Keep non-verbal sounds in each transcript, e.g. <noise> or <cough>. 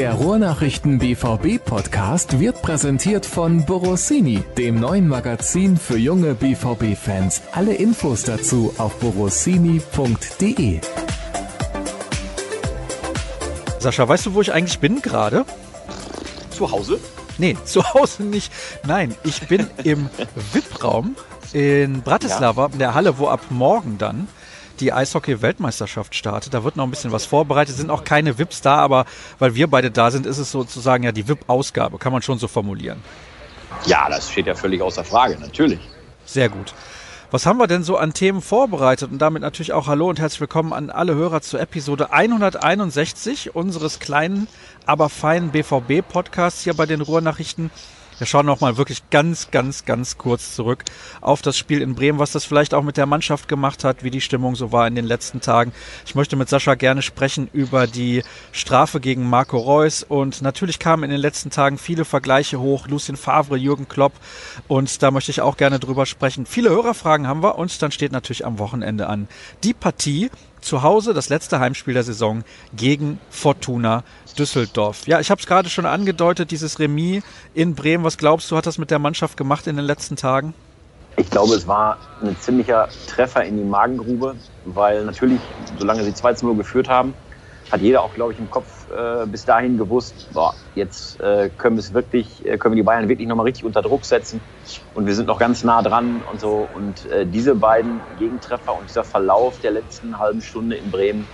Der Ruhrnachrichten BVB Podcast wird präsentiert von Borossini, dem neuen Magazin für junge BVB Fans. Alle Infos dazu auf borossini.de. Sascha, weißt du, wo ich eigentlich bin gerade? Zu Hause? Nee, <laughs> zu Hause nicht. Nein, ich bin im <laughs> VIP-Raum in Bratislava, in der Halle, wo ab morgen dann die Eishockey-Weltmeisterschaft startet. Da wird noch ein bisschen was vorbereitet. Sind auch keine VIPs da, aber weil wir beide da sind, ist es sozusagen ja die VIP-Ausgabe. Kann man schon so formulieren. Ja, das steht ja völlig außer Frage, natürlich. Sehr gut. Was haben wir denn so an Themen vorbereitet? Und damit natürlich auch Hallo und herzlich willkommen an alle Hörer zur Episode 161 unseres kleinen, aber feinen BVB-Podcasts hier bei den Ruhrnachrichten. Wir schauen noch mal wirklich ganz, ganz, ganz kurz zurück auf das Spiel in Bremen, was das vielleicht auch mit der Mannschaft gemacht hat, wie die Stimmung so war in den letzten Tagen. Ich möchte mit Sascha gerne sprechen über die Strafe gegen Marco Reus und natürlich kamen in den letzten Tagen viele Vergleiche hoch. Lucien Favre, Jürgen Klopp und da möchte ich auch gerne drüber sprechen. Viele Hörerfragen haben wir und dann steht natürlich am Wochenende an die Partie zu Hause das letzte Heimspiel der Saison gegen Fortuna Düsseldorf. Ja, ich habe es gerade schon angedeutet, dieses Remis in Bremen. Was glaubst du, hat das mit der Mannschaft gemacht in den letzten Tagen? Ich glaube, es war ein ziemlicher Treffer in die Magengrube, weil natürlich, solange sie 2 0 geführt haben, hat jeder auch, glaube ich, im Kopf äh, bis dahin gewusst, boah, jetzt äh, können wir es wirklich, äh, können wir die Bayern wirklich nochmal richtig unter Druck setzen und wir sind noch ganz nah dran und so. Und äh, diese beiden Gegentreffer und dieser Verlauf der letzten halben Stunde in Bremen,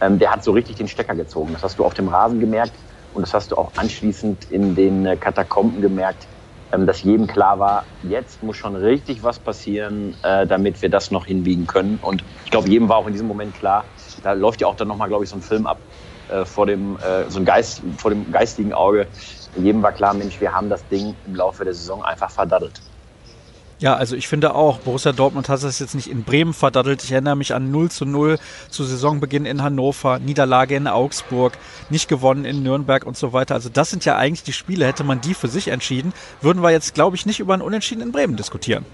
ähm, der hat so richtig den Stecker gezogen. Das hast du auf dem Rasen gemerkt und das hast du auch anschließend in den äh, Katakomben gemerkt, ähm, dass jedem klar war, jetzt muss schon richtig was passieren, äh, damit wir das noch hinbiegen können. Und ich glaube, jedem war auch in diesem Moment klar, da läuft ja auch dann nochmal, glaube ich, so ein Film ab äh, vor dem, äh, so ein Geist, vor dem geistigen Auge. Jedem war klar, Mensch, wir haben das Ding im Laufe der Saison einfach verdaddelt. Ja, also ich finde auch, Borussia Dortmund hat das jetzt nicht in Bremen verdaddelt. Ich erinnere mich an 0 zu 0 zu Saisonbeginn in Hannover, Niederlage in Augsburg, nicht gewonnen in Nürnberg und so weiter. Also das sind ja eigentlich die Spiele. Hätte man die für sich entschieden, würden wir jetzt, glaube ich, nicht über ein Unentschieden in Bremen diskutieren.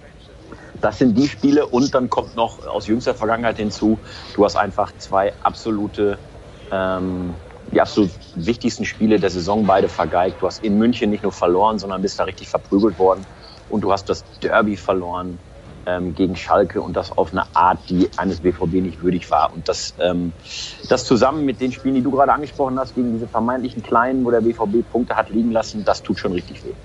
Das sind die Spiele und dann kommt noch aus jüngster Vergangenheit hinzu, du hast einfach zwei absolute, ähm, die absolut wichtigsten Spiele der Saison beide vergeigt. Du hast in München nicht nur verloren, sondern bist da richtig verprügelt worden und du hast das Derby verloren ähm, gegen Schalke und das auf eine Art, die eines BVB nicht würdig war. Und das, ähm, das zusammen mit den Spielen, die du gerade angesprochen hast, gegen diese vermeintlichen Kleinen, wo der BVB Punkte hat liegen lassen, das tut schon richtig weh.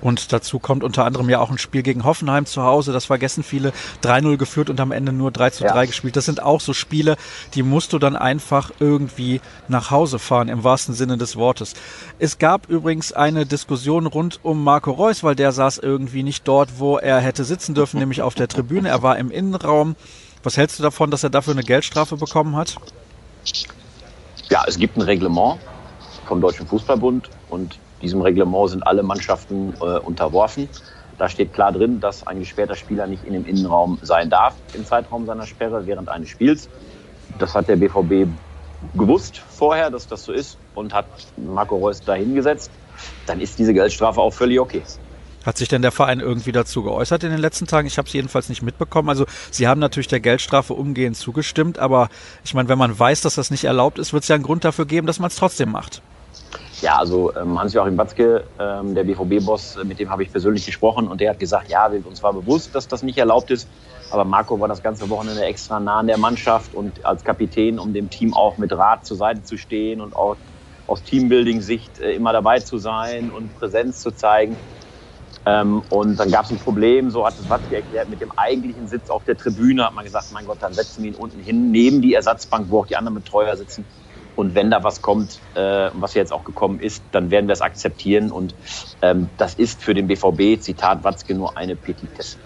Und dazu kommt unter anderem ja auch ein Spiel gegen Hoffenheim zu Hause. Das vergessen viele. 3-0 geführt und am Ende nur 3 zu 3 ja. gespielt. Das sind auch so Spiele, die musst du dann einfach irgendwie nach Hause fahren, im wahrsten Sinne des Wortes. Es gab übrigens eine Diskussion rund um Marco Reus, weil der saß irgendwie nicht dort, wo er hätte sitzen dürfen, nämlich auf der Tribüne. Er war im Innenraum. Was hältst du davon, dass er dafür eine Geldstrafe bekommen hat? Ja, es gibt ein Reglement vom Deutschen Fußballbund und diesem Reglement sind alle Mannschaften äh, unterworfen. Da steht klar drin, dass ein gesperrter Spieler nicht in dem Innenraum sein darf im Zeitraum seiner Sperre während eines Spiels. Das hat der BVB gewusst vorher, dass das so ist und hat Marco Reus dahingesetzt. Dann ist diese Geldstrafe auch völlig okay. Hat sich denn der Verein irgendwie dazu geäußert in den letzten Tagen? Ich habe es jedenfalls nicht mitbekommen. Also Sie haben natürlich der Geldstrafe umgehend zugestimmt, aber ich meine, wenn man weiß, dass das nicht erlaubt ist, wird es ja einen Grund dafür geben, dass man es trotzdem macht. Ja, also ähm, Hans-Joachim Watzke, ähm, der BVB-Boss, äh, mit dem habe ich persönlich gesprochen und der hat gesagt, ja, wir, uns war bewusst, dass das nicht erlaubt ist, aber Marco war das ganze Wochenende extra nah an der Mannschaft und als Kapitän, um dem Team auch mit Rat zur Seite zu stehen und auch aus Teambuilding-Sicht äh, immer dabei zu sein und Präsenz zu zeigen. Ähm, und dann gab es ein Problem, so hat es Watzke erklärt, mit dem eigentlichen Sitz auf der Tribüne hat man gesagt, mein Gott, dann setzen wir ihn unten hin, neben die Ersatzbank, wo auch die anderen Betreuer sitzen. Und wenn da was kommt, äh, was jetzt auch gekommen ist, dann werden wir es akzeptieren. Und ähm, das ist für den BVB, Zitat Watzke, nur eine Petitesse.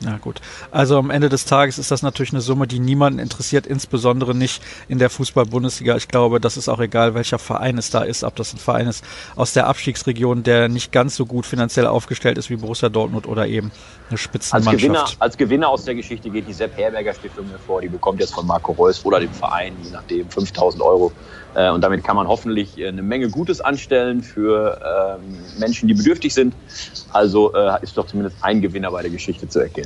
Ja gut. Also am Ende des Tages ist das natürlich eine Summe, die niemanden interessiert, insbesondere nicht in der Fußball-Bundesliga. Ich glaube, das ist auch egal, welcher Verein es da ist, ob das ein Verein ist aus der Abstiegsregion, der nicht ganz so gut finanziell aufgestellt ist wie Borussia Dortmund oder eben eine Spitzenmannschaft. Als Gewinner, als Gewinner aus der Geschichte geht die Sepp Herberger Stiftung hervor. Die bekommt jetzt von Marco Reus oder dem Verein, je nachdem, 5000 Euro. Äh, und damit kann man hoffentlich äh, eine Menge Gutes anstellen für ähm, Menschen, die bedürftig sind. Also äh, ist doch zumindest ein Gewinner bei der Geschichte zu erkennen.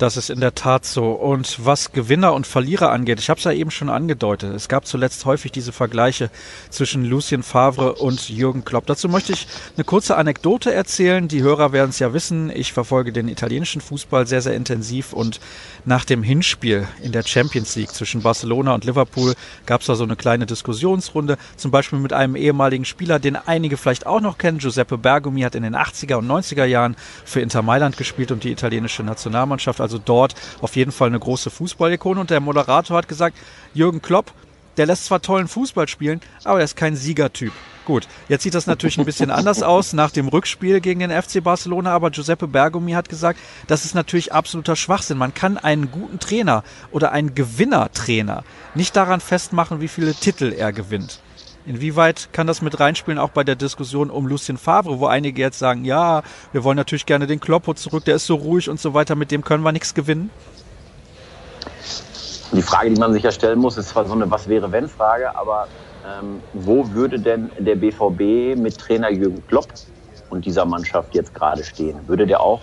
Das ist in der Tat so. Und was Gewinner und Verlierer angeht, ich habe es ja eben schon angedeutet, es gab zuletzt häufig diese Vergleiche zwischen Lucien Favre und Jürgen Klopp. Dazu möchte ich eine kurze Anekdote erzählen. Die Hörer werden es ja wissen. Ich verfolge den italienischen Fußball sehr, sehr intensiv und nach dem Hinspiel in der Champions League zwischen Barcelona und Liverpool gab es da so eine kleine Diskussionsrunde, zum Beispiel mit einem ehemaligen Spieler, den einige vielleicht auch noch kennen. Giuseppe Bergomi hat in den 80er und 90er Jahren für Inter Mailand gespielt und die italienische Nationalmannschaft. Also dort auf jeden Fall eine große Fußballikone. Und der Moderator hat gesagt, Jürgen Klopp, der lässt zwar tollen Fußball spielen, aber er ist kein Siegertyp. Gut, jetzt sieht das natürlich ein bisschen anders <laughs> aus nach dem Rückspiel gegen den FC Barcelona, aber Giuseppe Bergomi hat gesagt, das ist natürlich absoluter Schwachsinn. Man kann einen guten Trainer oder einen Gewinnertrainer nicht daran festmachen, wie viele Titel er gewinnt. Inwieweit kann das mit reinspielen, auch bei der Diskussion um Lucien Favre, wo einige jetzt sagen, ja, wir wollen natürlich gerne den Kloppo zurück, der ist so ruhig und so weiter, mit dem können wir nichts gewinnen? Die Frage, die man sich ja stellen muss, ist zwar so eine Was-wäre-wenn-Frage, aber ähm, wo würde denn der BVB mit Trainer Jürgen Klopp und dieser Mannschaft jetzt gerade stehen? Würde der auch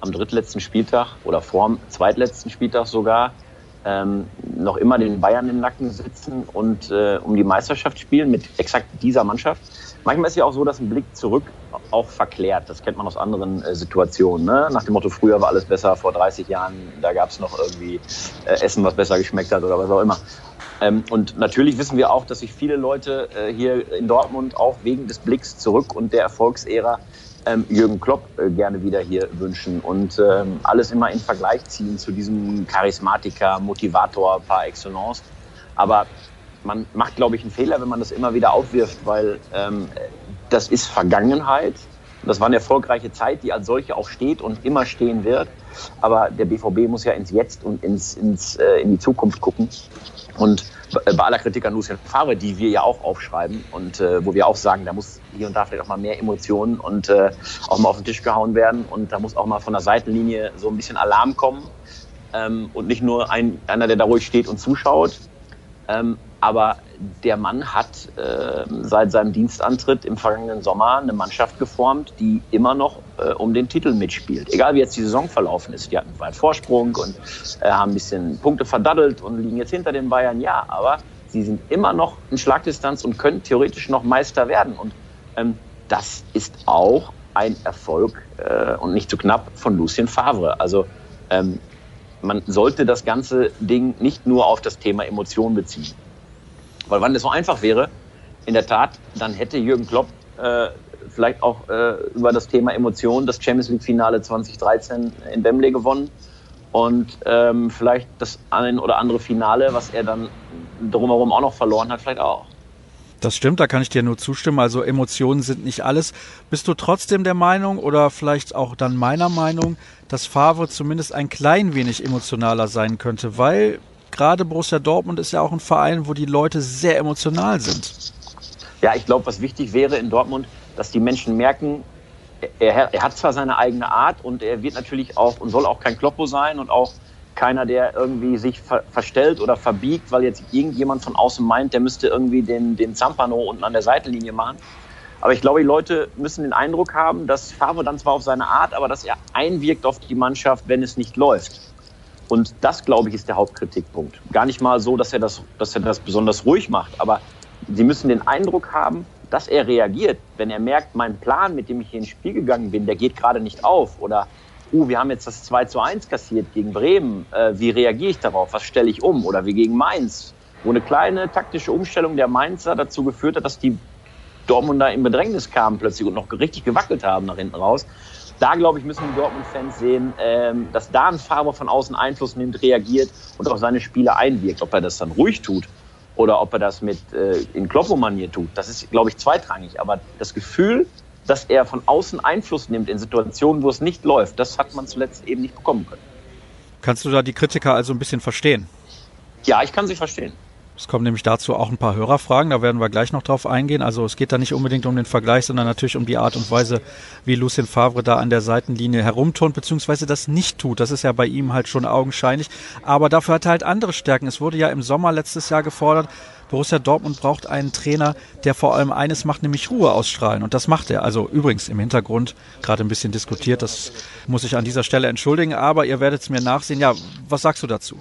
am drittletzten Spieltag oder vorm zweitletzten Spieltag sogar ähm, noch immer den Bayern im Nacken sitzen und äh, um die Meisterschaft spielen mit exakt dieser Mannschaft? Manchmal ist ja auch so, dass ein Blick zurück auch verklärt. Das kennt man aus anderen äh, Situationen. Ne? Nach dem Motto, früher war alles besser, vor 30 Jahren, da gab es noch irgendwie äh, Essen, was besser geschmeckt hat oder was auch immer. Ähm, und natürlich wissen wir auch, dass sich viele Leute äh, hier in Dortmund auch wegen des Blicks zurück und der Erfolgsära ähm, Jürgen Klopp äh, gerne wieder hier wünschen und ähm, alles immer in Vergleich ziehen zu diesem Charismatiker, Motivator par excellence. Aber man macht, glaube ich, einen Fehler, wenn man das immer wieder aufwirft, weil ähm, das ist Vergangenheit. Das war eine erfolgreiche Zeit, die als solche auch steht und immer stehen wird. Aber der BVB muss ja ins Jetzt und ins, ins, äh, in die Zukunft gucken. Und bei aller Kritik an Lucien Favre, die wir ja auch aufschreiben und äh, wo wir auch sagen, da muss hier und da vielleicht auch mal mehr Emotionen und äh, auch mal auf den Tisch gehauen werden und da muss auch mal von der Seitenlinie so ein bisschen Alarm kommen ähm, und nicht nur ein, einer, der da ruhig steht und zuschaut. Ähm, aber der Mann hat äh, seit seinem Dienstantritt im vergangenen Sommer eine Mannschaft geformt, die immer noch äh, um den Titel mitspielt. Egal wie jetzt die Saison verlaufen ist. Die hatten einen weit Vorsprung und äh, haben ein bisschen Punkte verdaddelt und liegen jetzt hinter den Bayern. Ja, aber sie sind immer noch in Schlagdistanz und können theoretisch noch Meister werden. Und ähm, das ist auch ein Erfolg äh, und nicht zu knapp von Lucien Favre. Also ähm, man sollte das ganze Ding nicht nur auf das Thema Emotionen beziehen. Weil wenn das so einfach wäre, in der Tat, dann hätte Jürgen Klopp äh, vielleicht auch äh, über das Thema Emotionen das Champions League Finale 2013 in Wembley gewonnen und ähm, vielleicht das ein oder andere Finale, was er dann drumherum auch noch verloren hat, vielleicht auch. Das stimmt, da kann ich dir nur zustimmen. Also Emotionen sind nicht alles. Bist du trotzdem der Meinung oder vielleicht auch dann meiner Meinung, dass Favre zumindest ein klein wenig emotionaler sein könnte? Weil gerade Borussia Dortmund ist ja auch ein Verein, wo die Leute sehr emotional sind. Ja, ich glaube, was wichtig wäre in Dortmund, dass die Menschen merken, er, er, hat zwar seine eigene Art und er wird natürlich auch und soll auch kein Kloppo sein und auch keiner, der irgendwie sich ver verstellt oder verbiegt, weil jetzt irgendjemand von außen meint, der müsste irgendwie den, den Zampano unten an der Seitenlinie machen. Aber ich glaube, die Leute müssen den Eindruck haben, dass Favre dann zwar auf seine Art, aber dass er einwirkt auf die Mannschaft, wenn es nicht läuft. Und das, glaube ich, ist der Hauptkritikpunkt. Gar nicht mal so, dass er das, dass er das besonders ruhig macht, aber sie müssen den Eindruck haben, dass er reagiert, wenn er merkt, mein Plan, mit dem ich hier ins Spiel gegangen bin, der geht gerade nicht auf. Oder, uh, wir haben jetzt das 2 zu 1 kassiert gegen Bremen. Äh, wie reagiere ich darauf? Was stelle ich um? Oder wie gegen Mainz, wo eine kleine taktische Umstellung der Mainzer dazu geführt hat, dass die Dortmunder in Bedrängnis kamen plötzlich und noch richtig gewackelt haben nach hinten raus da, glaube ich, müssen die Dortmund-Fans sehen, ähm, dass da ein Fahrer von außen Einfluss nimmt, reagiert und auf seine Spiele einwirkt. Ob er das dann ruhig tut oder ob er das mit äh, in Kloppo-Manier tut, das ist, glaube ich, zweitrangig. Aber das Gefühl, dass er von außen Einfluss nimmt in Situationen, wo es nicht läuft, das hat man zuletzt eben nicht bekommen können. Kannst du da die Kritiker also ein bisschen verstehen? Ja, ich kann sie verstehen. Es kommen nämlich dazu auch ein paar Hörerfragen, da werden wir gleich noch drauf eingehen. Also es geht da nicht unbedingt um den Vergleich, sondern natürlich um die Art und Weise, wie Lucien Favre da an der Seitenlinie herumturnt, beziehungsweise das nicht tut. Das ist ja bei ihm halt schon augenscheinlich. Aber dafür hat er halt andere Stärken. Es wurde ja im Sommer letztes Jahr gefordert, Borussia Dortmund braucht einen Trainer, der vor allem eines macht, nämlich Ruhe ausstrahlen. Und das macht er. Also übrigens im Hintergrund gerade ein bisschen diskutiert. Das muss ich an dieser Stelle entschuldigen. Aber ihr werdet es mir nachsehen. Ja, was sagst du dazu?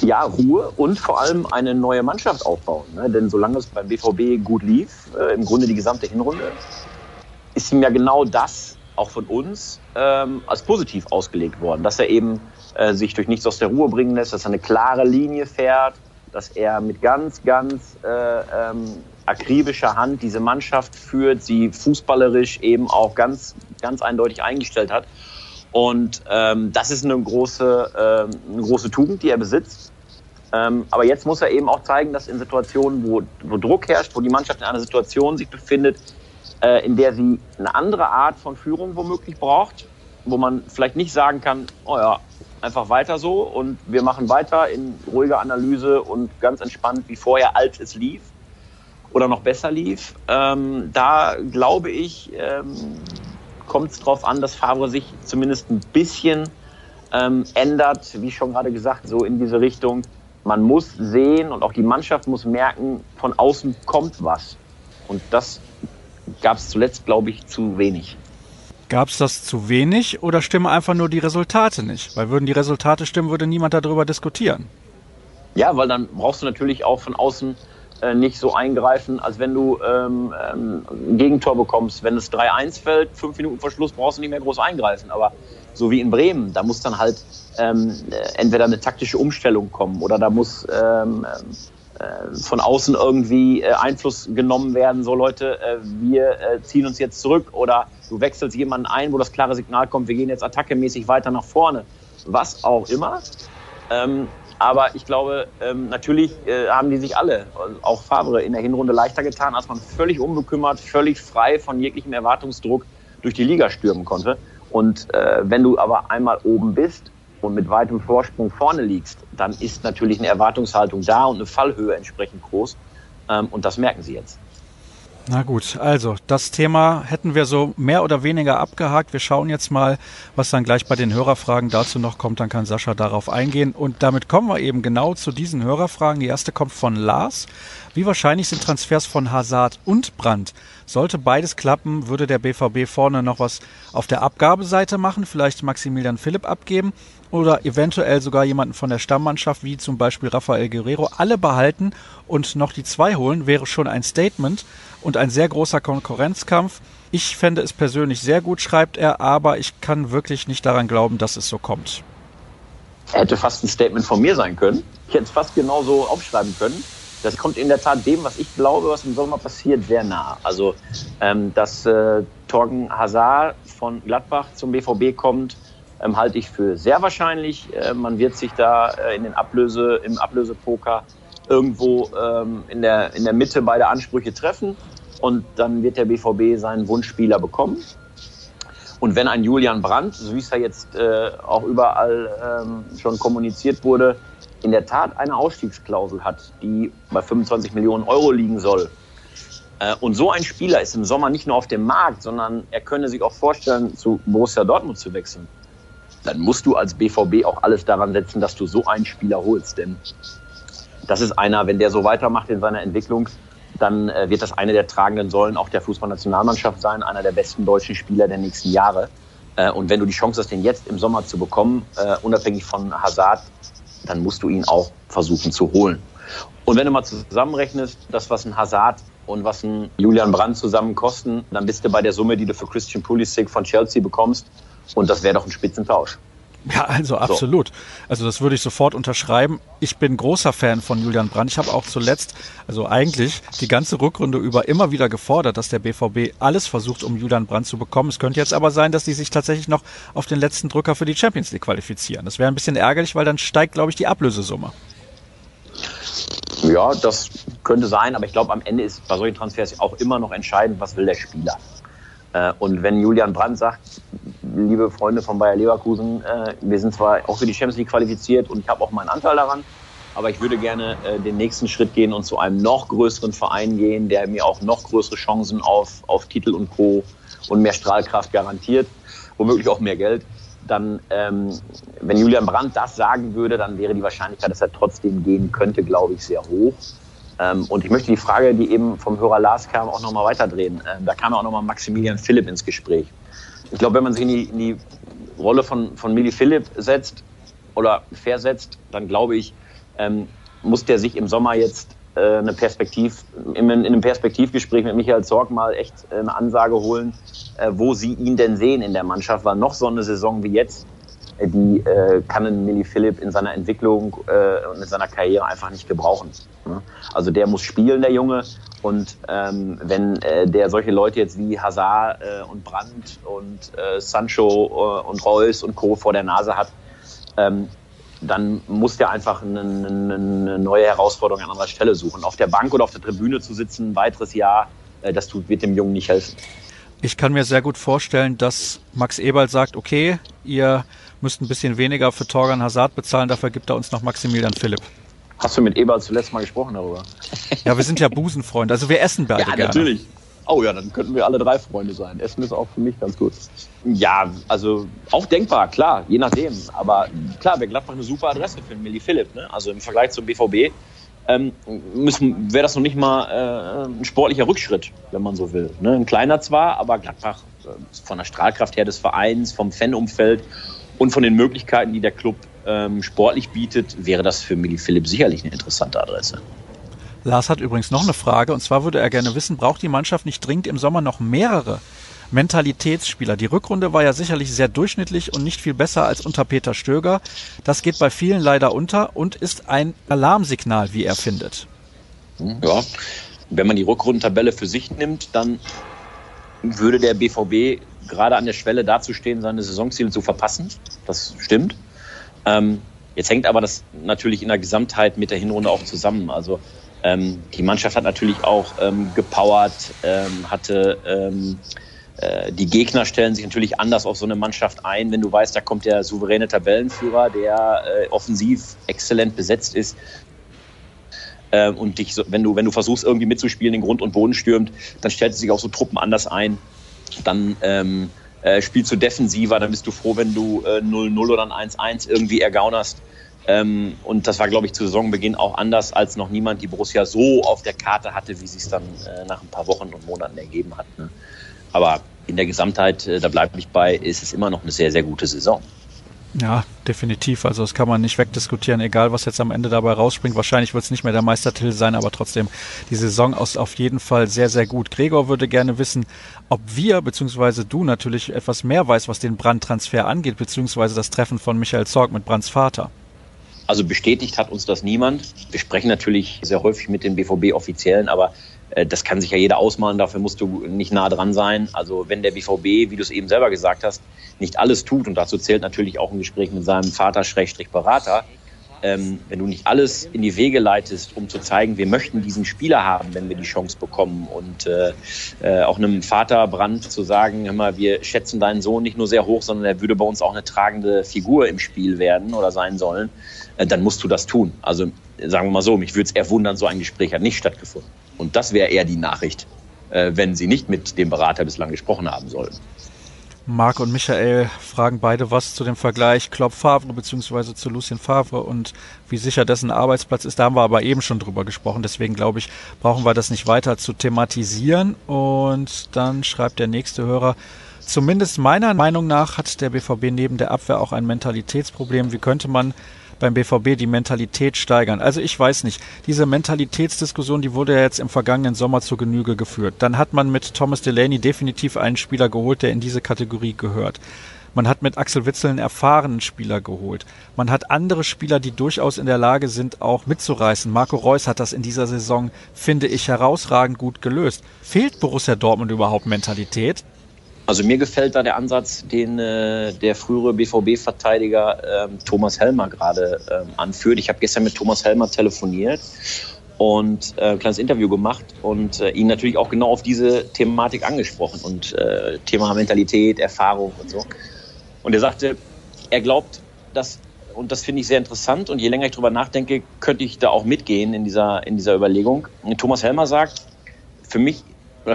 Ja, Ruhe und vor allem eine neue Mannschaft aufbauen. Ne? Denn solange es beim BVB gut lief, äh, im Grunde die gesamte Hinrunde, ist ihm ja genau das auch von uns ähm, als positiv ausgelegt worden, dass er eben äh, sich durch nichts aus der Ruhe bringen lässt, dass er eine klare Linie fährt, dass er mit ganz, ganz äh, ähm, akribischer Hand diese Mannschaft führt, sie fußballerisch eben auch ganz, ganz eindeutig eingestellt hat. Und ähm, das ist eine große, äh, eine große Tugend, die er besitzt. Ähm, aber jetzt muss er eben auch zeigen, dass in Situationen, wo, wo Druck herrscht, wo die Mannschaft in einer Situation sich befindet, äh, in der sie eine andere Art von Führung womöglich braucht, wo man vielleicht nicht sagen kann, oh ja, einfach weiter so und wir machen weiter in ruhiger Analyse und ganz entspannt wie vorher, als es lief oder noch besser lief. Ähm, da glaube ich, ähm, kommt es darauf an, dass Favre sich zumindest ein bisschen ähm, ändert, wie schon gerade gesagt, so in diese Richtung. Man muss sehen und auch die Mannschaft muss merken, von außen kommt was. Und das gab es zuletzt, glaube ich, zu wenig. Gab es das zu wenig oder stimmen einfach nur die Resultate nicht? Weil würden die Resultate stimmen, würde niemand darüber diskutieren. Ja, weil dann brauchst du natürlich auch von außen äh, nicht so eingreifen, als wenn du ähm, ähm, ein Gegentor bekommst. Wenn es 3-1 fällt, fünf Minuten vor Schluss brauchst du nicht mehr groß eingreifen. Aber so wie in Bremen, da muss dann halt ähm, äh, entweder eine taktische Umstellung kommen oder da muss ähm, äh, von außen irgendwie äh, Einfluss genommen werden, so Leute, äh, wir ziehen uns jetzt zurück oder du wechselst jemanden ein, wo das klare Signal kommt, wir gehen jetzt attackemäßig weiter nach vorne, was auch immer. Ähm, aber ich glaube, ähm, natürlich haben die sich alle, auch Favre, in der Hinrunde leichter getan, als man völlig unbekümmert, völlig frei von jeglichem Erwartungsdruck durch die Liga stürmen konnte. Und wenn du aber einmal oben bist, und mit weitem Vorsprung vorne liegst, dann ist natürlich eine Erwartungshaltung da und eine Fallhöhe entsprechend groß. Ähm, und das merken sie jetzt. Na gut, also das Thema hätten wir so mehr oder weniger abgehakt. Wir schauen jetzt mal, was dann gleich bei den Hörerfragen dazu noch kommt. Dann kann Sascha darauf eingehen. Und damit kommen wir eben genau zu diesen Hörerfragen. Die erste kommt von Lars. Wie wahrscheinlich sind Transfers von Hazard und Brandt? Sollte beides klappen, würde der BVB vorne noch was auf der Abgabeseite machen, vielleicht Maximilian Philipp abgeben oder eventuell sogar jemanden von der Stammmannschaft, wie zum Beispiel Rafael Guerrero, alle behalten und noch die zwei holen, wäre schon ein Statement und ein sehr großer Konkurrenzkampf. Ich fände es persönlich sehr gut, schreibt er, aber ich kann wirklich nicht daran glauben, dass es so kommt. Hätte fast ein Statement von mir sein können. Ich hätte es fast genauso aufschreiben können. Das kommt in der Tat dem, was ich glaube, was im Sommer passiert, sehr nah. Also, ähm, dass äh, Torgen Hazard von Gladbach zum BVB kommt, ähm, halte ich für sehr wahrscheinlich. Äh, man wird sich da äh, in den Ablöse, im Ablösepoker irgendwo ähm, in, der, in der Mitte beide Ansprüche treffen und dann wird der BVB seinen Wunschspieler bekommen. Und wenn ein Julian Brandt, so wie es ja jetzt äh, auch überall ähm, schon kommuniziert wurde, in der Tat eine Ausstiegsklausel hat, die bei 25 Millionen Euro liegen soll, äh, und so ein Spieler ist im Sommer nicht nur auf dem Markt, sondern er könne sich auch vorstellen, zu Borussia Dortmund zu wechseln dann musst du als BVB auch alles daran setzen, dass du so einen Spieler holst. Denn das ist einer, wenn der so weitermacht in seiner Entwicklung, dann äh, wird das eine der tragenden Säulen auch der Fußballnationalmannschaft sein, einer der besten deutschen Spieler der nächsten Jahre. Äh, und wenn du die Chance hast, den jetzt im Sommer zu bekommen, äh, unabhängig von Hazard, dann musst du ihn auch versuchen zu holen. Und wenn du mal zusammenrechnest, das, was ein Hazard und was ein Julian Brandt zusammen kosten, dann bist du bei der Summe, die du für Christian Pulisic von Chelsea bekommst, und das wäre doch ein Spitzentausch. Ja, also absolut. So. Also das würde ich sofort unterschreiben. Ich bin großer Fan von Julian Brandt. Ich habe auch zuletzt, also eigentlich die ganze Rückrunde über immer wieder gefordert, dass der BVB alles versucht, um Julian Brandt zu bekommen. Es könnte jetzt aber sein, dass die sich tatsächlich noch auf den letzten Drücker für die Champions League qualifizieren. Das wäre ein bisschen ärgerlich, weil dann steigt, glaube ich, die Ablösesumme. Ja, das könnte sein, aber ich glaube, am Ende ist bei solchen Transfers auch immer noch entscheidend, was will der Spieler. Äh, und wenn Julian Brandt sagt, liebe Freunde von Bayer Leverkusen, äh, wir sind zwar auch für die Champions League qualifiziert und ich habe auch meinen Anteil daran, aber ich würde gerne äh, den nächsten Schritt gehen und zu einem noch größeren Verein gehen, der mir auch noch größere Chancen auf, auf Titel und Co. und mehr Strahlkraft garantiert, womöglich auch mehr Geld. Dann, ähm, wenn Julian Brandt das sagen würde, dann wäre die Wahrscheinlichkeit, dass er trotzdem gehen könnte, glaube ich, sehr hoch. Ähm, und ich möchte die Frage, die eben vom Hörer Lars kam, auch nochmal weiterdrehen. Ähm, da kam auch nochmal Maximilian Philipp ins Gespräch. Ich glaube, wenn man sich in die, in die Rolle von, von Mili Philipp setzt oder versetzt, dann glaube ich, ähm, muss der sich im Sommer jetzt äh, eine Perspektiv, in, in, einem Perspektivgespräch mit Michael Zorg mal echt äh, eine Ansage holen, äh, wo sie ihn denn sehen in der Mannschaft, weil noch so eine Saison wie jetzt, die äh, kann ein Milli Philipp in seiner Entwicklung äh, und in seiner Karriere einfach nicht gebrauchen. Ne? Also der muss spielen, der Junge. Und ähm, wenn äh, der solche Leute jetzt wie Hazard äh, und Brandt und äh, Sancho äh, und Reus und Co. vor der Nase hat, ähm, dann muss der einfach eine, eine, neue Herausforderung an anderer Stelle suchen. Auf der Bank oder auf der Tribüne zu sitzen, ein weiteres Jahr, äh, das tut, wird dem Jungen nicht helfen. Ich kann mir sehr gut vorstellen, dass Max Eberl sagt, okay, ihr müsst ein bisschen weniger für Torgan Hazard bezahlen, dafür gibt er uns noch Maximilian Philipp. Hast du mit Eberl zuletzt mal gesprochen darüber? Ja, wir sind ja Busenfreunde, also wir essen beide ja, gerne. natürlich. Oh ja, dann könnten wir alle drei Freunde sein. Essen ist auch für mich ganz gut. Ja, also auch denkbar, klar, je nachdem. Aber klar, wäre Gladbach eine super Adresse für Milli Philipp. Ne? Also im Vergleich zum BVB ähm, wäre das noch nicht mal äh, ein sportlicher Rückschritt, wenn man so will. Ne? Ein kleiner zwar, aber Gladbach äh, von der Strahlkraft her des Vereins, vom Fanumfeld und von den Möglichkeiten, die der Club ähm, sportlich bietet, wäre das für Milli Philipp sicherlich eine interessante Adresse. Lars hat übrigens noch eine Frage und zwar würde er gerne wissen, braucht die Mannschaft nicht dringend im Sommer noch mehrere Mentalitätsspieler? Die Rückrunde war ja sicherlich sehr durchschnittlich und nicht viel besser als unter Peter Stöger. Das geht bei vielen leider unter und ist ein Alarmsignal, wie er findet. Ja, wenn man die Rückrundentabelle für sich nimmt, dann würde der BVB gerade an der Schwelle dazustehen, seine Saisonziele zu verpassen. Das stimmt. Ähm, jetzt hängt aber das natürlich in der Gesamtheit mit der Hinrunde auch zusammen. Also ähm, die Mannschaft hat natürlich auch ähm, gepowert, ähm, hatte ähm, äh, die Gegner stellen sich natürlich anders auf so eine Mannschaft ein, wenn du weißt, da kommt der souveräne Tabellenführer, der äh, offensiv exzellent besetzt ist äh, und dich, wenn du wenn du versuchst irgendwie mitzuspielen, den Grund und Boden stürmt, dann stellt sich auch so Truppen anders ein. Dann ähm, äh, spielst du defensiver, dann bist du froh, wenn du 0-0 äh, oder ein 1-1 irgendwie ergaunerst. Ähm, und das war, glaube ich, zu Saisonbeginn auch anders, als noch niemand die Borussia so auf der Karte hatte, wie sie es dann äh, nach ein paar Wochen und Monaten ergeben hat. Ne? Aber in der Gesamtheit, äh, da bleibe ich bei, ist es immer noch eine sehr, sehr gute Saison. Ja, definitiv. Also das kann man nicht wegdiskutieren, egal was jetzt am Ende dabei rausspringt. Wahrscheinlich wird es nicht mehr der Meistertitel sein, aber trotzdem, die Saison ist auf jeden Fall sehr, sehr gut. Gregor würde gerne wissen, ob wir, beziehungsweise du natürlich etwas mehr weißt, was den Brandtransfer angeht, beziehungsweise das Treffen von Michael Zorg mit Brands Vater. Also bestätigt hat uns das niemand. Wir sprechen natürlich sehr häufig mit den BVB-Offiziellen, aber das kann sich ja jeder ausmalen, dafür musst du nicht nah dran sein. Also wenn der BVB, wie du es eben selber gesagt hast, nicht alles tut, und dazu zählt natürlich auch ein Gespräch mit seinem Vater-Berater, ähm, wenn du nicht alles in die Wege leitest, um zu zeigen, wir möchten diesen Spieler haben, wenn wir die Chance bekommen und äh, äh, auch einem Vater Brand zu sagen, hör mal, wir schätzen deinen Sohn nicht nur sehr hoch, sondern er würde bei uns auch eine tragende Figur im Spiel werden oder sein sollen, äh, dann musst du das tun. Also sagen wir mal so, mich würde es eher so ein Gespräch hat nicht stattgefunden. Und das wäre eher die Nachricht, äh, wenn sie nicht mit dem Berater bislang gesprochen haben sollten. Marc und Michael fragen beide was zu dem Vergleich Klopp Favre bzw. zu Lucien Favre und wie sicher dessen Arbeitsplatz ist. Da haben wir aber eben schon drüber gesprochen. Deswegen glaube ich, brauchen wir das nicht weiter zu thematisieren. Und dann schreibt der nächste Hörer, zumindest meiner Meinung nach hat der BVB neben der Abwehr auch ein Mentalitätsproblem. Wie könnte man beim BVB die Mentalität steigern. Also ich weiß nicht, diese Mentalitätsdiskussion, die wurde ja jetzt im vergangenen Sommer zur Genüge geführt. Dann hat man mit Thomas Delaney definitiv einen Spieler geholt, der in diese Kategorie gehört. Man hat mit Axel Witzel einen erfahrenen Spieler geholt. Man hat andere Spieler, die durchaus in der Lage sind, auch mitzureißen. Marco Reus hat das in dieser Saison, finde ich, herausragend gut gelöst. Fehlt Borussia Dortmund überhaupt Mentalität? Also mir gefällt da der Ansatz, den äh, der frühere BVB-Verteidiger ähm, Thomas Helmer gerade ähm, anführt. Ich habe gestern mit Thomas Helmer telefoniert und äh, ein kleines Interview gemacht und äh, ihn natürlich auch genau auf diese Thematik angesprochen und äh, Thema Mentalität, Erfahrung und so. Und er sagte, er glaubt, dass und das finde ich sehr interessant und je länger ich darüber nachdenke, könnte ich da auch mitgehen in dieser in dieser Überlegung. Thomas Helmer sagt, für mich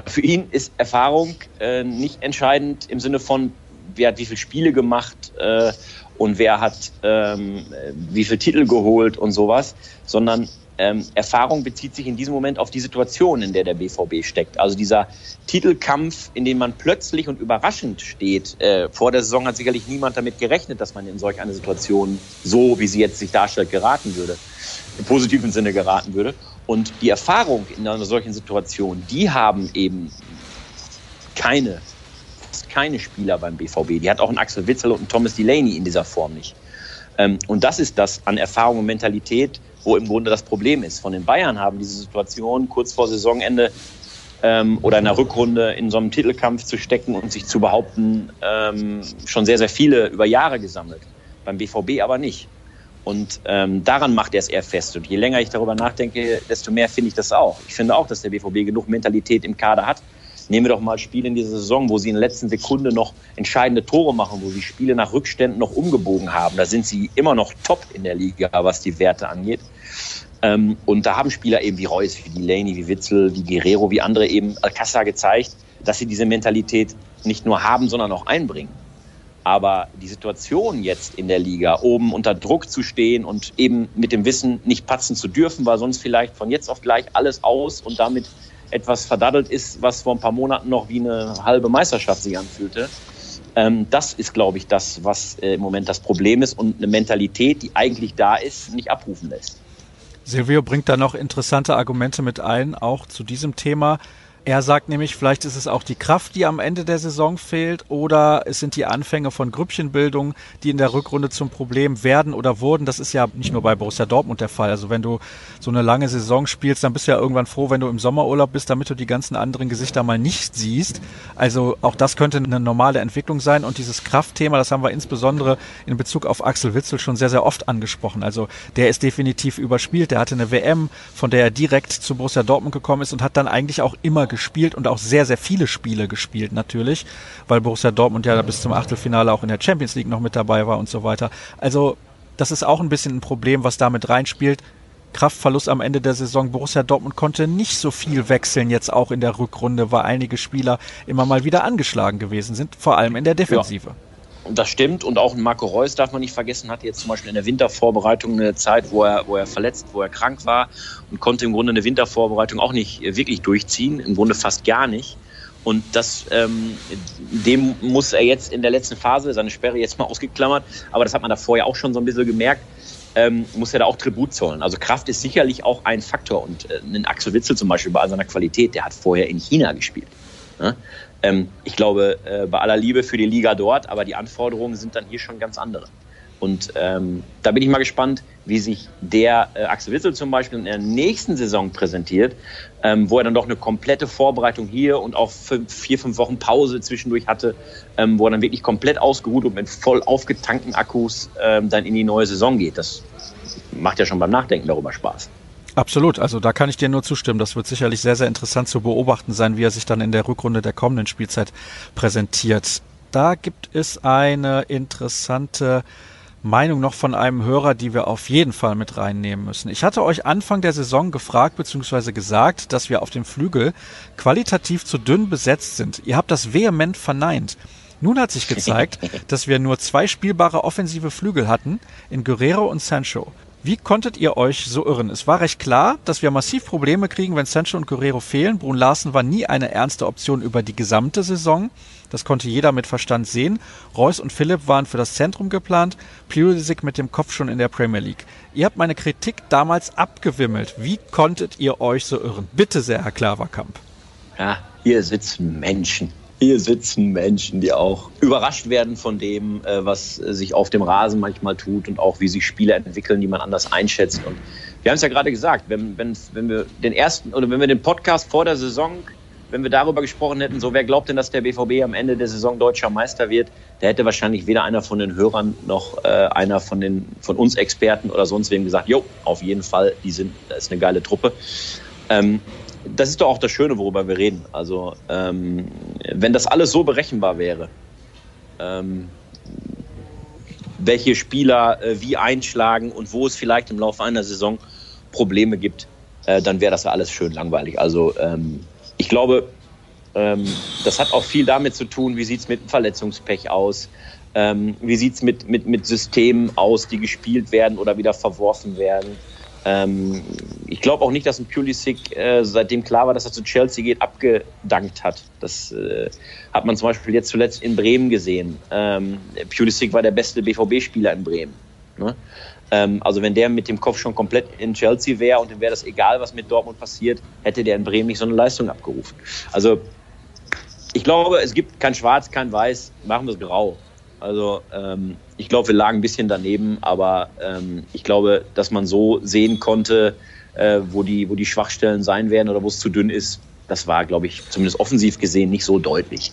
für ihn ist Erfahrung äh, nicht entscheidend im Sinne von wer hat wie viele Spiele gemacht äh, und wer hat ähm, wie viele Titel geholt und sowas, sondern ähm, Erfahrung bezieht sich in diesem Moment auf die Situation, in der der BVB steckt. Also dieser Titelkampf, in dem man plötzlich und überraschend steht. Äh, vor der Saison hat sicherlich niemand damit gerechnet, dass man in solch eine Situation, so wie sie jetzt sich darstellt, geraten würde. Im positiven Sinne geraten würde. Und die Erfahrung in einer solchen Situation, die haben eben keine, keine Spieler beim BVB. Die hat auch ein Axel Witzel und ein Thomas Delaney in dieser Form nicht. Ähm, und das ist das an Erfahrung und Mentalität, wo im Grunde das Problem ist. Von den Bayern haben diese Situation kurz vor Saisonende ähm, oder in der Rückrunde in so einem Titelkampf zu stecken und sich zu behaupten, ähm, schon sehr, sehr viele über Jahre gesammelt. Beim BVB aber nicht. Und ähm, daran macht er es eher fest. Und je länger ich darüber nachdenke, desto mehr finde ich das auch. Ich finde auch, dass der BVB genug Mentalität im Kader hat. Nehmen wir doch mal Spiele in dieser Saison, wo sie in der letzten Sekunde noch entscheidende Tore machen, wo sie Spiele nach Rückständen noch umgebogen haben. Da sind sie immer noch top in der Liga, was die Werte angeht. Ähm, und da haben Spieler eben wie Reus, wie Delaney, wie Witzel, wie Guerrero, wie andere eben Alcázar gezeigt, dass sie diese Mentalität nicht nur haben, sondern auch einbringen. Aber die Situation jetzt in der Liga, oben unter Druck zu stehen und eben mit dem Wissen nicht patzen zu dürfen, weil sonst vielleicht von jetzt auf gleich alles aus und damit etwas verdaddelt ist, was vor ein paar Monaten noch wie eine halbe Meisterschaft sich anfühlte. Ähm, das ist, glaube ich, das, was äh, im Moment das Problem ist und eine Mentalität, die eigentlich da ist, nicht abrufen lässt. Silvio bringt da noch interessante Argumente mit ein, auch zu diesem Thema. Er sagt nämlich, vielleicht ist es auch die Kraft, die am Ende der Saison fehlt, oder es sind die Anfänge von Grüppchenbildung, die in der Rückrunde zum Problem werden oder wurden. Das ist ja nicht nur bei Borussia Dortmund der Fall. Also wenn du so eine lange Saison spielst, dann bist du ja irgendwann froh, wenn du im Sommerurlaub bist, damit du die ganzen anderen Gesichter mal nicht siehst. Also auch das könnte eine normale Entwicklung sein. Und dieses Kraftthema, das haben wir insbesondere in Bezug auf Axel Witzel schon sehr, sehr oft angesprochen. Also der ist definitiv überspielt. Der hatte eine WM, von der er direkt zu Borussia Dortmund gekommen ist und hat dann eigentlich auch immer gespielt und auch sehr, sehr viele Spiele gespielt natürlich, weil Borussia Dortmund ja bis zum Achtelfinale auch in der Champions League noch mit dabei war und so weiter. Also das ist auch ein bisschen ein Problem, was damit reinspielt. Kraftverlust am Ende der Saison. Borussia Dortmund konnte nicht so viel wechseln jetzt auch in der Rückrunde, weil einige Spieler immer mal wieder angeschlagen gewesen sind, vor allem in der Defensive. Ja. Das stimmt und auch Marco Reus darf man nicht vergessen, hatte jetzt zum Beispiel in der Wintervorbereitung eine Zeit, wo er, wo er verletzt, wo er krank war und konnte im Grunde eine Wintervorbereitung auch nicht wirklich durchziehen, im Grunde fast gar nicht. Und das, ähm, dem muss er jetzt in der letzten Phase, seine Sperre jetzt <laughs> mal ausgeklammert, aber das hat man da vorher auch schon so ein bisschen gemerkt, ähm, muss er da auch Tribut zollen. Also Kraft ist sicherlich auch ein Faktor und äh, ein Axel Witzel zum Beispiel bei seiner Qualität, der hat vorher in China gespielt. Ne? Ähm, ich glaube, äh, bei aller Liebe für die Liga dort, aber die Anforderungen sind dann hier schon ganz andere. Und ähm, da bin ich mal gespannt, wie sich der äh, Axel Witzel zum Beispiel in der nächsten Saison präsentiert, ähm, wo er dann doch eine komplette Vorbereitung hier und auch fünf, vier, fünf Wochen Pause zwischendurch hatte, ähm, wo er dann wirklich komplett ausgeruht und mit voll aufgetankten Akkus ähm, dann in die neue Saison geht. Das macht ja schon beim Nachdenken darüber Spaß. Absolut, also da kann ich dir nur zustimmen. Das wird sicherlich sehr, sehr interessant zu beobachten sein, wie er sich dann in der Rückrunde der kommenden Spielzeit präsentiert. Da gibt es eine interessante Meinung noch von einem Hörer, die wir auf jeden Fall mit reinnehmen müssen. Ich hatte euch Anfang der Saison gefragt bzw. gesagt, dass wir auf dem Flügel qualitativ zu dünn besetzt sind. Ihr habt das vehement verneint. Nun hat sich gezeigt, <laughs> dass wir nur zwei spielbare offensive Flügel hatten, in Guerrero und Sancho. Wie konntet ihr euch so irren? Es war recht klar, dass wir massiv Probleme kriegen, wenn Sancho und Guerrero fehlen. Brun Larsen war nie eine ernste Option über die gesamte Saison. Das konnte jeder mit Verstand sehen. Reus und Philipp waren für das Zentrum geplant, Pulisic mit dem Kopf schon in der Premier League. Ihr habt meine Kritik damals abgewimmelt. Wie konntet ihr euch so irren? Bitte sehr, Herr Klaverkamp. Ja, hier sitzen Menschen. Hier sitzen Menschen, die auch überrascht werden von dem, äh, was sich auf dem Rasen manchmal tut und auch wie sich Spiele entwickeln, die man anders einschätzt. Und wir haben es ja gerade gesagt, wenn, wenn, wenn wir den ersten oder wenn wir den Podcast vor der Saison, wenn wir darüber gesprochen hätten, so wer glaubt denn, dass der BVB am Ende der Saison deutscher Meister wird, der hätte wahrscheinlich weder einer von den Hörern noch äh, einer von den von uns Experten oder sonst wem gesagt, jo, auf jeden Fall, die sind, das ist eine geile Truppe. Ähm, das ist doch auch das Schöne, worüber wir reden. Also, ähm, wenn das alles so berechenbar wäre, ähm, welche Spieler äh, wie einschlagen und wo es vielleicht im Laufe einer Saison Probleme gibt, äh, dann wäre das ja alles schön langweilig. Also, ähm, ich glaube, Ähm, das hat auch viel damit zu tun, wie sieht es mit Verletzungspech aus, ähm, wie sieht es mit, mit, mit Systemen aus, die gespielt werden oder wieder verworfen werden. Ähm, ich glaube auch nicht, dass ein Pulisic, äh, seitdem klar war, dass er zu Chelsea geht, abgedankt hat. Das äh, hat man zum Beispiel jetzt zuletzt in Bremen gesehen. Ähm, Pulisic war der beste BVB-Spieler in Bremen. Ne? Ähm, also wenn der mit dem Kopf schon komplett in Chelsea wäre und dem wäre das egal, was mit Dortmund passiert, hätte der in Bremen nicht so eine Leistung abgerufen. Also ich glaube, es gibt kein Schwarz, kein Weiß, machen wir es grau. Also ähm, ich glaube, wir lagen ein bisschen daneben, aber ähm, ich glaube, dass man so sehen konnte, äh, wo, die, wo die Schwachstellen sein werden oder wo es zu dünn ist, das war, glaube ich, zumindest offensiv gesehen nicht so deutlich.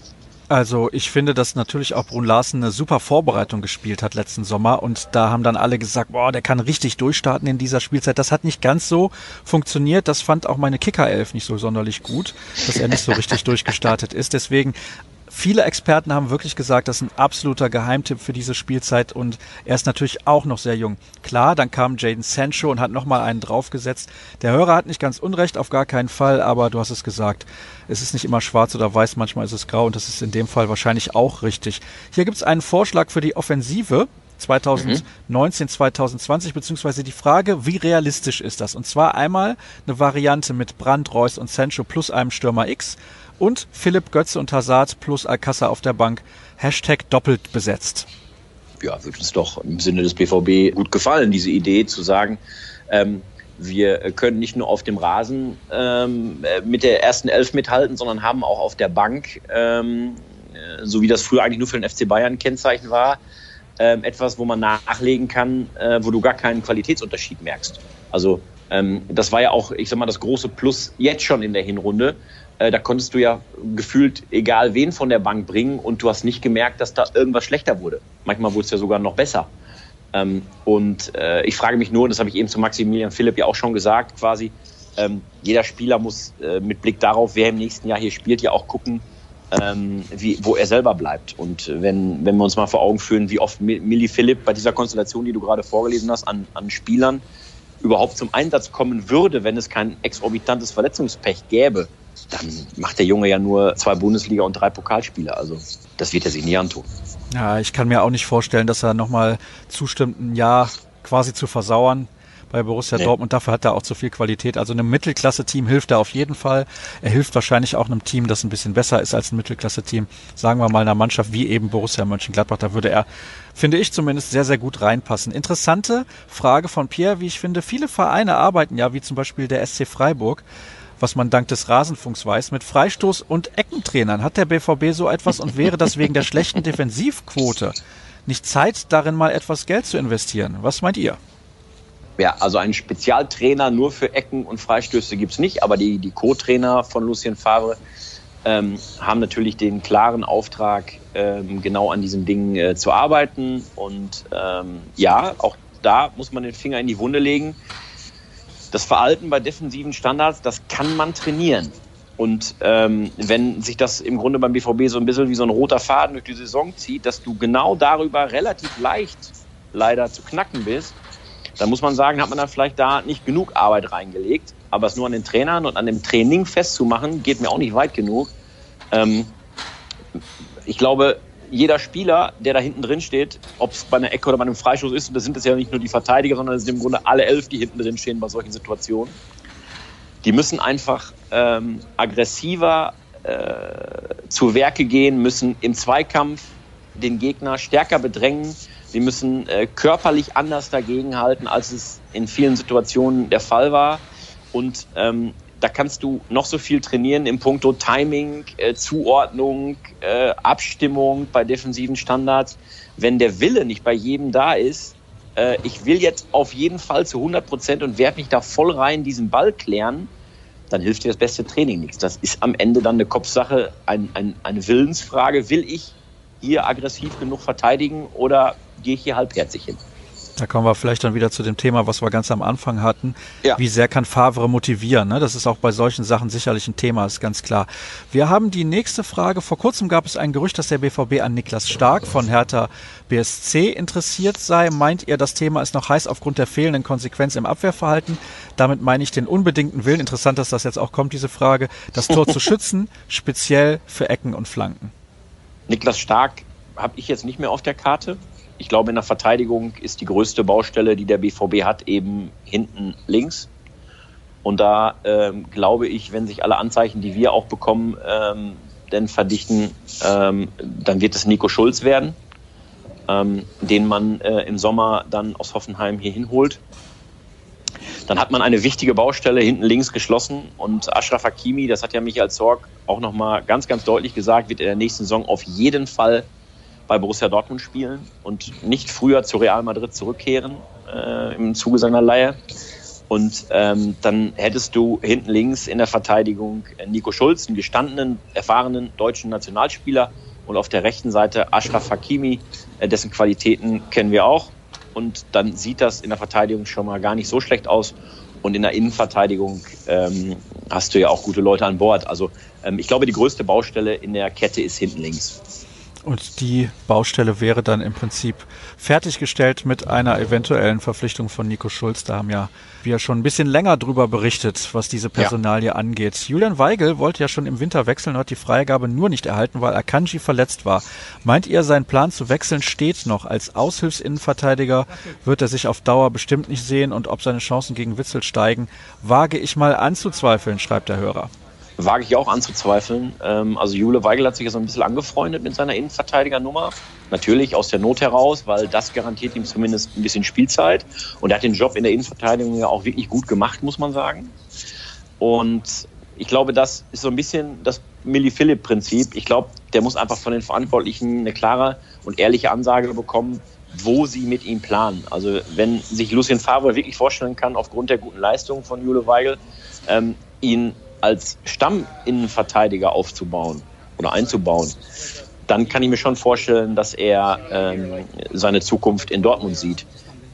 Also ich finde, dass natürlich auch Brun Larsen eine super Vorbereitung gespielt hat letzten Sommer und da haben dann alle gesagt, boah, der kann richtig durchstarten in dieser Spielzeit. Das hat nicht ganz so funktioniert. Das fand auch meine Kicker-Elf nicht so sonderlich gut, dass er nicht so richtig <laughs> durchgestartet ist. Deswegen Viele Experten haben wirklich gesagt, das ist ein absoluter Geheimtipp für diese Spielzeit und er ist natürlich auch noch sehr jung. Klar, dann kam Jaden Sancho und hat nochmal einen draufgesetzt. Der Hörer hat nicht ganz unrecht, auf gar keinen Fall, aber du hast es gesagt. Es ist nicht immer schwarz oder weiß, manchmal ist es grau und das ist in dem Fall wahrscheinlich auch richtig. Hier gibt es einen Vorschlag für die Offensive. 2019, 2020, beziehungsweise die Frage, wie realistisch ist das? Und zwar einmal eine Variante mit Brand, Reus und Sancho plus einem Stürmer X und Philipp Götze und Hazard plus Alcassa auf der Bank. Hashtag doppelt besetzt. Ja, wird uns doch im Sinne des BVB gut gefallen, diese Idee zu sagen, ähm, wir können nicht nur auf dem Rasen ähm, mit der ersten Elf mithalten, sondern haben auch auf der Bank, ähm, äh, so wie das früher eigentlich nur für den FC Bayern Kennzeichen war, ähm, etwas, wo man nachlegen kann, äh, wo du gar keinen Qualitätsunterschied merkst. Also ähm, das war ja auch, ich sag mal, das große Plus jetzt schon in der Hinrunde, äh, da konntest du ja gefühlt egal wen von der Bank bringen und du hast nicht gemerkt, dass da irgendwas schlechter wurde. Manchmal wurde es ja sogar noch besser. Ähm, und äh, ich frage mich nur, und das habe ich eben zu Maximilian Philipp ja auch schon gesagt, quasi, ähm, jeder Spieler muss äh, mit Blick darauf, wer im nächsten Jahr hier spielt, ja auch gucken, ähm, wie, wo er selber bleibt. Und wenn, wenn wir uns mal vor Augen führen, wie oft Milli Philipp bei dieser Konstellation, die du gerade vorgelesen hast, an, an Spielern überhaupt zum Einsatz kommen würde, wenn es kein exorbitantes Verletzungspech gäbe, dann macht der Junge ja nur zwei Bundesliga und drei Pokalspiele. Also das wird er sich nie antun. Ja, ich kann mir auch nicht vorstellen, dass er nochmal zustimmt, ein Jahr quasi zu versauern bei Borussia nee. Dortmund. Dafür hat er auch zu viel Qualität. Also einem Mittelklasse-Team hilft er auf jeden Fall. Er hilft wahrscheinlich auch einem Team, das ein bisschen besser ist als ein Mittelklasse-Team. Sagen wir mal einer Mannschaft wie eben Borussia Mönchengladbach. Da würde er, finde ich zumindest, sehr, sehr gut reinpassen. Interessante Frage von Pierre, wie ich finde. Viele Vereine arbeiten ja, wie zum Beispiel der SC Freiburg, was man dank des Rasenfunks weiß, mit Freistoß- und Eckentrainern. Hat der BVB so etwas und wäre das wegen der schlechten Defensivquote nicht Zeit, darin mal etwas Geld zu investieren? Was meint ihr? Ja, also einen Spezialtrainer nur für Ecken und Freistöße gibt es nicht, aber die, die Co-Trainer von Lucien Favre ähm, haben natürlich den klaren Auftrag, ähm, genau an diesen Dingen äh, zu arbeiten. Und ähm, ja, auch da muss man den Finger in die Wunde legen das Verhalten bei defensiven Standards, das kann man trainieren. Und ähm, wenn sich das im Grunde beim BVB so ein bisschen wie so ein roter Faden durch die Saison zieht, dass du genau darüber relativ leicht leider zu knacken bist, dann muss man sagen, hat man dann vielleicht da nicht genug Arbeit reingelegt. Aber es nur an den Trainern und an dem Training festzumachen, geht mir auch nicht weit genug. Ähm, ich glaube, jeder Spieler, der da hinten drin steht, ob es bei einer Ecke oder bei einem Freistoß ist, und das sind es ja nicht nur die Verteidiger, sondern es sind im Grunde alle elf, die hinten drin stehen bei solchen Situationen. Die müssen einfach ähm, aggressiver äh, zu Werke gehen, müssen im Zweikampf den Gegner stärker bedrängen. Sie müssen äh, körperlich anders dagegenhalten, als es in vielen Situationen der Fall war. Und ähm, da kannst du noch so viel trainieren im Punkto Timing, äh, Zuordnung, äh, Abstimmung bei defensiven Standards. Wenn der Wille nicht bei jedem da ist, äh, ich will jetzt auf jeden Fall zu 100 Prozent und werde mich da voll rein diesen Ball klären, dann hilft dir das beste Training nichts. Das ist am Ende dann eine Kopfsache, ein, ein, eine Willensfrage. Will ich hier aggressiv genug verteidigen oder gehe ich hier halbherzig hin? Da kommen wir vielleicht dann wieder zu dem Thema, was wir ganz am Anfang hatten. Ja. Wie sehr kann Favre motivieren? Ne? Das ist auch bei solchen Sachen sicherlich ein Thema, ist ganz klar. Wir haben die nächste Frage. Vor kurzem gab es ein Gerücht, dass der BVB an Niklas Stark von Hertha BSC interessiert sei. Meint ihr, das Thema ist noch heiß aufgrund der fehlenden Konsequenz im Abwehrverhalten? Damit meine ich den unbedingten Willen, interessant, dass das jetzt auch kommt, diese Frage, das Tor zu <laughs> schützen, speziell für Ecken und Flanken. Niklas Stark habe ich jetzt nicht mehr auf der Karte ich glaube, in der Verteidigung ist die größte Baustelle, die der BVB hat, eben hinten links. Und da ähm, glaube ich, wenn sich alle Anzeichen, die wir auch bekommen, ähm, denn verdichten, ähm, dann wird es Nico Schulz werden, ähm, den man äh, im Sommer dann aus Hoffenheim hier hinholt. Dann hat man eine wichtige Baustelle hinten links geschlossen und Ashraf Hakimi, das hat ja Michael Zorg auch nochmal ganz, ganz deutlich gesagt, wird in der nächsten Saison auf jeden Fall bei Borussia Dortmund spielen und nicht früher zu Real Madrid zurückkehren äh, im Zuge seiner Leihe. Und ähm, dann hättest du hinten links in der Verteidigung Nico Schulz, einen gestandenen, erfahrenen deutschen Nationalspieler, und auf der rechten Seite Ashraf Hakimi, äh, dessen Qualitäten kennen wir auch. Und dann sieht das in der Verteidigung schon mal gar nicht so schlecht aus. Und in der Innenverteidigung ähm, hast du ja auch gute Leute an Bord. Also ähm, ich glaube, die größte Baustelle in der Kette ist hinten links. Und die Baustelle wäre dann im Prinzip fertiggestellt mit einer eventuellen Verpflichtung von Nico Schulz. Da haben ja wir schon ein bisschen länger drüber berichtet, was diese Personalie ja. angeht. Julian Weigel wollte ja schon im Winter wechseln, hat die Freigabe nur nicht erhalten, weil Akanji verletzt war. Meint ihr, sein Plan zu wechseln steht noch? Als Aushilfsinnenverteidiger wird er sich auf Dauer bestimmt nicht sehen und ob seine Chancen gegen Witzel steigen, wage ich mal anzuzweifeln, schreibt der Hörer wage ich auch anzuzweifeln. Ähm, also Jule Weigel hat sich ja so ein bisschen angefreundet mit seiner Innenverteidigernummer. Natürlich aus der Not heraus, weil das garantiert ihm zumindest ein bisschen Spielzeit. Und er hat den Job in der Innenverteidigung ja auch wirklich gut gemacht, muss man sagen. Und ich glaube, das ist so ein bisschen das Milli Philipp-Prinzip. Ich glaube, der muss einfach von den Verantwortlichen eine klare und ehrliche Ansage bekommen, wo sie mit ihm planen. Also wenn sich Lucien Favre wirklich vorstellen kann, aufgrund der guten Leistung von Jule Weigel, ähm, ihn als Stamminnenverteidiger aufzubauen oder einzubauen, dann kann ich mir schon vorstellen, dass er ähm, seine Zukunft in Dortmund sieht.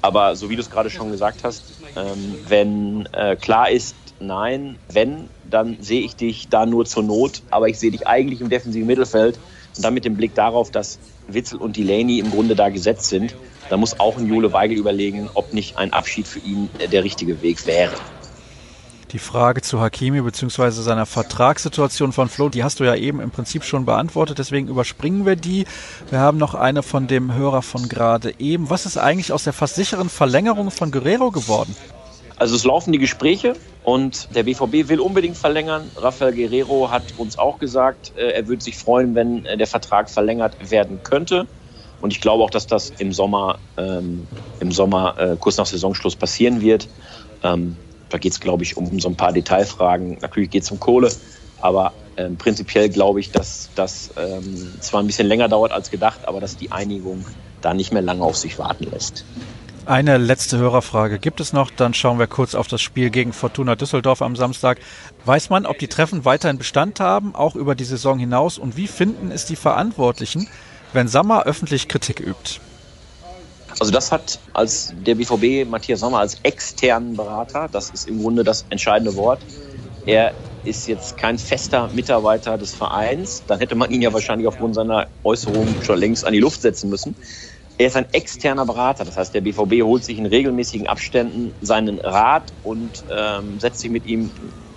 Aber so wie du es gerade schon gesagt hast, ähm, wenn äh, klar ist, nein, wenn, dann sehe ich dich da nur zur Not, aber ich sehe dich eigentlich im defensiven Mittelfeld und dann mit dem Blick darauf, dass Witzel und Delaney im Grunde da gesetzt sind, dann muss auch ein Jule Weigel überlegen, ob nicht ein Abschied für ihn der richtige Weg wäre. Die Frage zu Hakimi bzw. seiner Vertragssituation von Flo, die hast du ja eben im Prinzip schon beantwortet, deswegen überspringen wir die. Wir haben noch eine von dem Hörer von gerade eben. Was ist eigentlich aus der fast sicheren Verlängerung von Guerrero geworden? Also es laufen die Gespräche und der BVB will unbedingt verlängern. Rafael Guerrero hat uns auch gesagt, äh, er würde sich freuen, wenn äh, der Vertrag verlängert werden könnte. Und ich glaube auch, dass das im Sommer, ähm, im Sommer äh, kurz nach Saisonschluss passieren wird. Ähm, da geht es, glaube ich, um, so ein paar Detailfragen. Natürlich geht es um Kohle, aber ähm, prinzipiell glaube ich, dass das ähm, zwar ein bisschen länger dauert als gedacht, aber dass die Einigung da nicht mehr lange auf sich warten lässt. Eine letzte Hörerfrage gibt es noch, dann schauen wir kurz auf das Spiel gegen Fortuna Düsseldorf am Samstag. Weiß man, ob die Treffen weiterhin Bestand haben, auch über die Saison hinaus? Und wie finden es die Verantwortlichen, wenn Sammer öffentlich Kritik übt? Also das hat als der BVB Matthias Sommer als externen Berater, das ist im Grunde das entscheidende Wort. Er ist jetzt kein fester Mitarbeiter des Vereins, dann hätte man ihn ja wahrscheinlich aufgrund seiner Äußerungen schon längst an die Luft setzen müssen. Er ist ein externer Berater, das heißt, der BVB holt sich in regelmäßigen Abständen seinen Rat und ähm, setzt sich mit ihm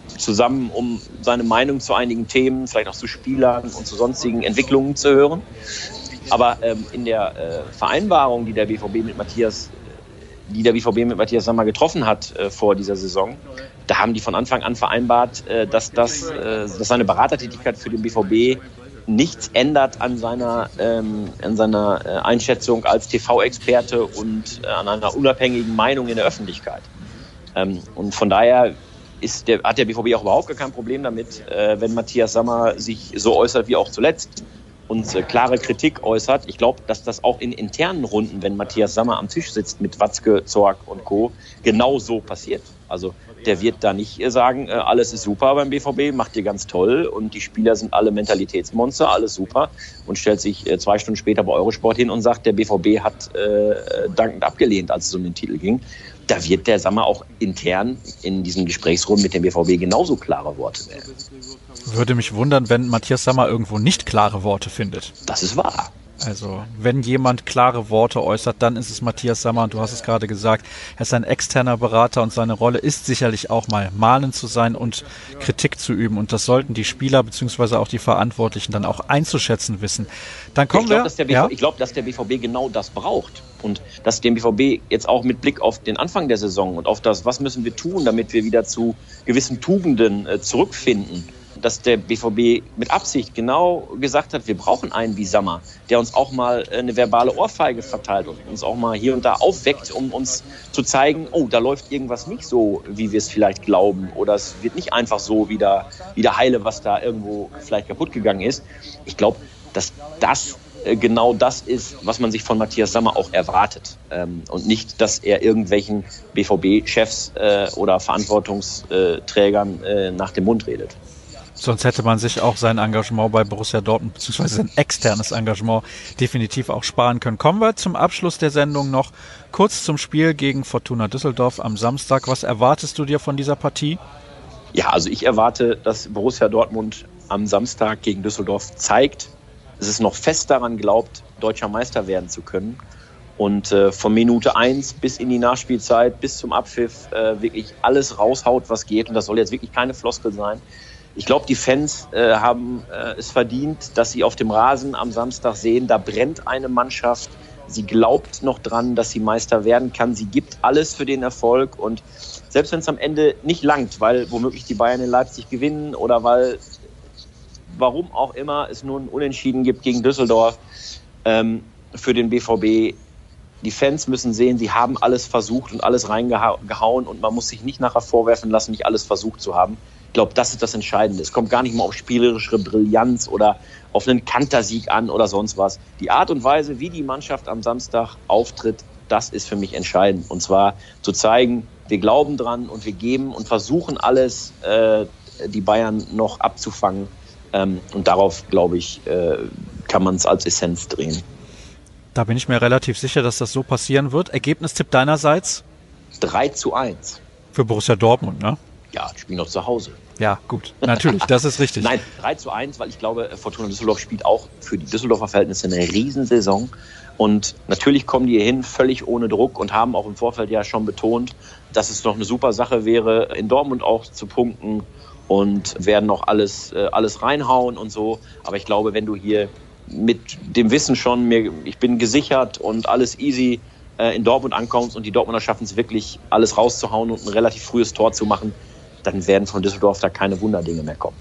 zusammen, um seine Meinung zu einigen Themen, vielleicht auch zu Spielern und zu sonstigen Entwicklungen zu hören. Aber ähm, in der äh, Vereinbarung, die der BVB mit Matthias die der BVB mit Matthias Sammer getroffen hat äh, vor dieser Saison, da haben die von Anfang an vereinbart, äh, dass, das, äh, dass seine Beratertätigkeit für den BVB nichts ändert an seiner, ähm, an seiner äh, Einschätzung als TV-Experte und äh, an einer unabhängigen Meinung in der Öffentlichkeit. Ähm, und von daher der, hat der BVB auch überhaupt kein Problem damit, wenn Matthias Sammer sich so äußert wie auch zuletzt und äh, klare Kritik äußert. Ich glaube, dass das auch in internen Runden, wenn Matthias Sammer am Tisch sitzt mit Watzke, Zorg und Co., genau so passiert. Also der wird da nicht sagen, äh, alles ist super beim BVB, macht ihr ganz toll und die Spieler sind alle Mentalitätsmonster, alles super und stellt sich äh, zwei Stunden später bei Eurosport hin und sagt, der BVB hat äh, dankend abgelehnt, als es um den Titel ging. Da wird der Sommer auch intern in diesen Gesprächsrunden mit dem BVB genauso klare Worte werden. Würde mich wundern, wenn Matthias Sammer irgendwo nicht klare Worte findet. Das ist wahr. Also, wenn jemand klare Worte äußert, dann ist es Matthias Sammer. Und du hast es gerade gesagt, er ist ein externer Berater und seine Rolle ist sicherlich auch mal mahnend zu sein und Kritik zu üben. Und das sollten die Spieler bzw. auch die Verantwortlichen dann auch einzuschätzen wissen. Dann kommen ich glaub, wir. Dass der ja? Ich glaube, dass der BVB genau das braucht. Und dass dem BVB jetzt auch mit Blick auf den Anfang der Saison und auf das, was müssen wir tun, damit wir wieder zu gewissen Tugenden äh, zurückfinden, dass der BVB mit Absicht genau gesagt hat, wir brauchen einen wie Sammer, der uns auch mal eine verbale Ohrfeige verteilt und uns auch mal hier und da aufweckt, um uns zu zeigen, oh, da läuft irgendwas nicht so, wie wir es vielleicht glauben. Oder es wird nicht einfach so wieder, wieder heile, was da irgendwo vielleicht kaputt gegangen ist. Ich glaube, dass das genau das ist, was man sich von Matthias Sammer auch erwartet. Ähm, und nicht, dass er irgendwelchen BVB-Chefs äh, oder Verantwortungsträgern äh, nach dem Mund redet. Sonst hätte man sich auch sein Engagement bei Borussia Dortmund beziehungsweise sein externes Engagement definitiv auch sparen können. Kommen wir zum Abschluss der Sendung noch kurz zum Spiel gegen Fortuna Düsseldorf am Samstag. Was erwartest du dir von dieser Partie? Ja, also ich erwarte, dass Borussia Dortmund am Samstag gegen Düsseldorf zeigt, dass es noch fest daran glaubt, deutscher Meister werden zu können. Und äh, von Minute 1 bis in die Nachspielzeit, bis zum Abpfiff äh, wirklich alles raushaut, was geht. Und das soll jetzt wirklich keine Floskel sein. Ich glaube, die Fans äh, haben äh, es verdient, dass sie auf dem Rasen am Samstag sehen, da brennt eine Mannschaft. Sie glaubt noch dran, dass sie Meister werden kann. Sie gibt alles für den Erfolg. Und selbst wenn es am Ende nicht langt, weil womöglich die Bayern in Leipzig gewinnen oder weil, warum auch immer, es nur ein Unentschieden gibt gegen Düsseldorf ähm, für den BVB, die Fans müssen sehen, sie haben alles versucht und alles reingehauen und man muss sich nicht nachher vorwerfen lassen, nicht alles versucht zu haben. Ich glaube, das ist das Entscheidende. Es kommt gar nicht mal auf spielerische Brillanz oder auf einen Kantersieg an oder sonst was. Die Art und Weise, wie die Mannschaft am Samstag auftritt, das ist für mich entscheidend. Und zwar zu zeigen, wir glauben dran und wir geben und versuchen alles, äh, die Bayern noch abzufangen. Ähm, und darauf, glaube ich, äh, kann man es als Essenz drehen. Da bin ich mir relativ sicher, dass das so passieren wird. Ergebnistipp deinerseits? 3 zu 1. Für Borussia Dortmund, ne? Ja, die spielen noch zu Hause. Ja, gut. Natürlich, das ist richtig. Nein, 3 zu 1, weil ich glaube, Fortuna Düsseldorf spielt auch für die Düsseldorfer Verhältnisse eine Riesensaison. Und natürlich kommen die hier hin völlig ohne Druck und haben auch im Vorfeld ja schon betont, dass es noch eine super Sache wäre, in Dortmund auch zu punkten und werden noch alles, äh, alles reinhauen und so. Aber ich glaube, wenn du hier mit dem Wissen schon, mir, ich bin gesichert und alles easy äh, in Dortmund ankommst und die Dortmunder schaffen es wirklich, alles rauszuhauen und ein relativ frühes Tor zu machen, dann werden von Düsseldorf da keine Wunderdinge mehr kommen.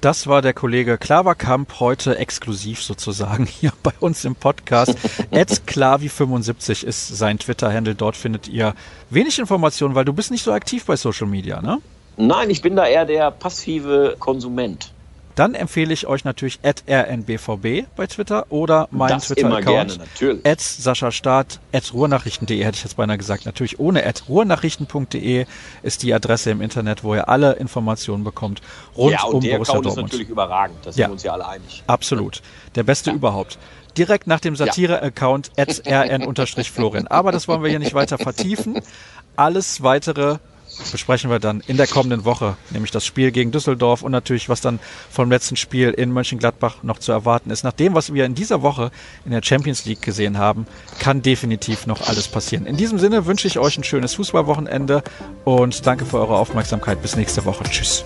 Das war der Kollege Klaverkamp, heute exklusiv sozusagen <laughs> hier bei uns im Podcast. <laughs> Klavi75 ist sein Twitter-Handle. Dort findet ihr wenig Informationen, weil du bist nicht so aktiv bei Social Media, ne? Nein, ich bin da eher der passive Konsument. Dann empfehle ich euch natürlich at rnbvb bei Twitter oder mein Twitter-Account at Sascha Staat, at ruhrnachrichten.de hätte ich jetzt beinahe gesagt. Natürlich ohne at ruhrnachrichten.de ist die Adresse im Internet, wo ihr alle Informationen bekommt rund ja, und um der Borussia Account Dortmund. ist natürlich überragend, da sind Ja. wir uns ja alle einig. Absolut. Der beste überhaupt. Direkt nach dem Satire-Account at rn-florin. Aber das wollen wir hier nicht weiter vertiefen. Alles weitere besprechen wir dann in der kommenden Woche, nämlich das Spiel gegen Düsseldorf und natürlich, was dann vom letzten Spiel in Mönchengladbach noch zu erwarten ist. Nach dem, was wir in dieser Woche in der Champions League gesehen haben, kann definitiv noch alles passieren. In diesem Sinne wünsche ich euch ein schönes Fußballwochenende und danke für eure Aufmerksamkeit. Bis nächste Woche. Tschüss.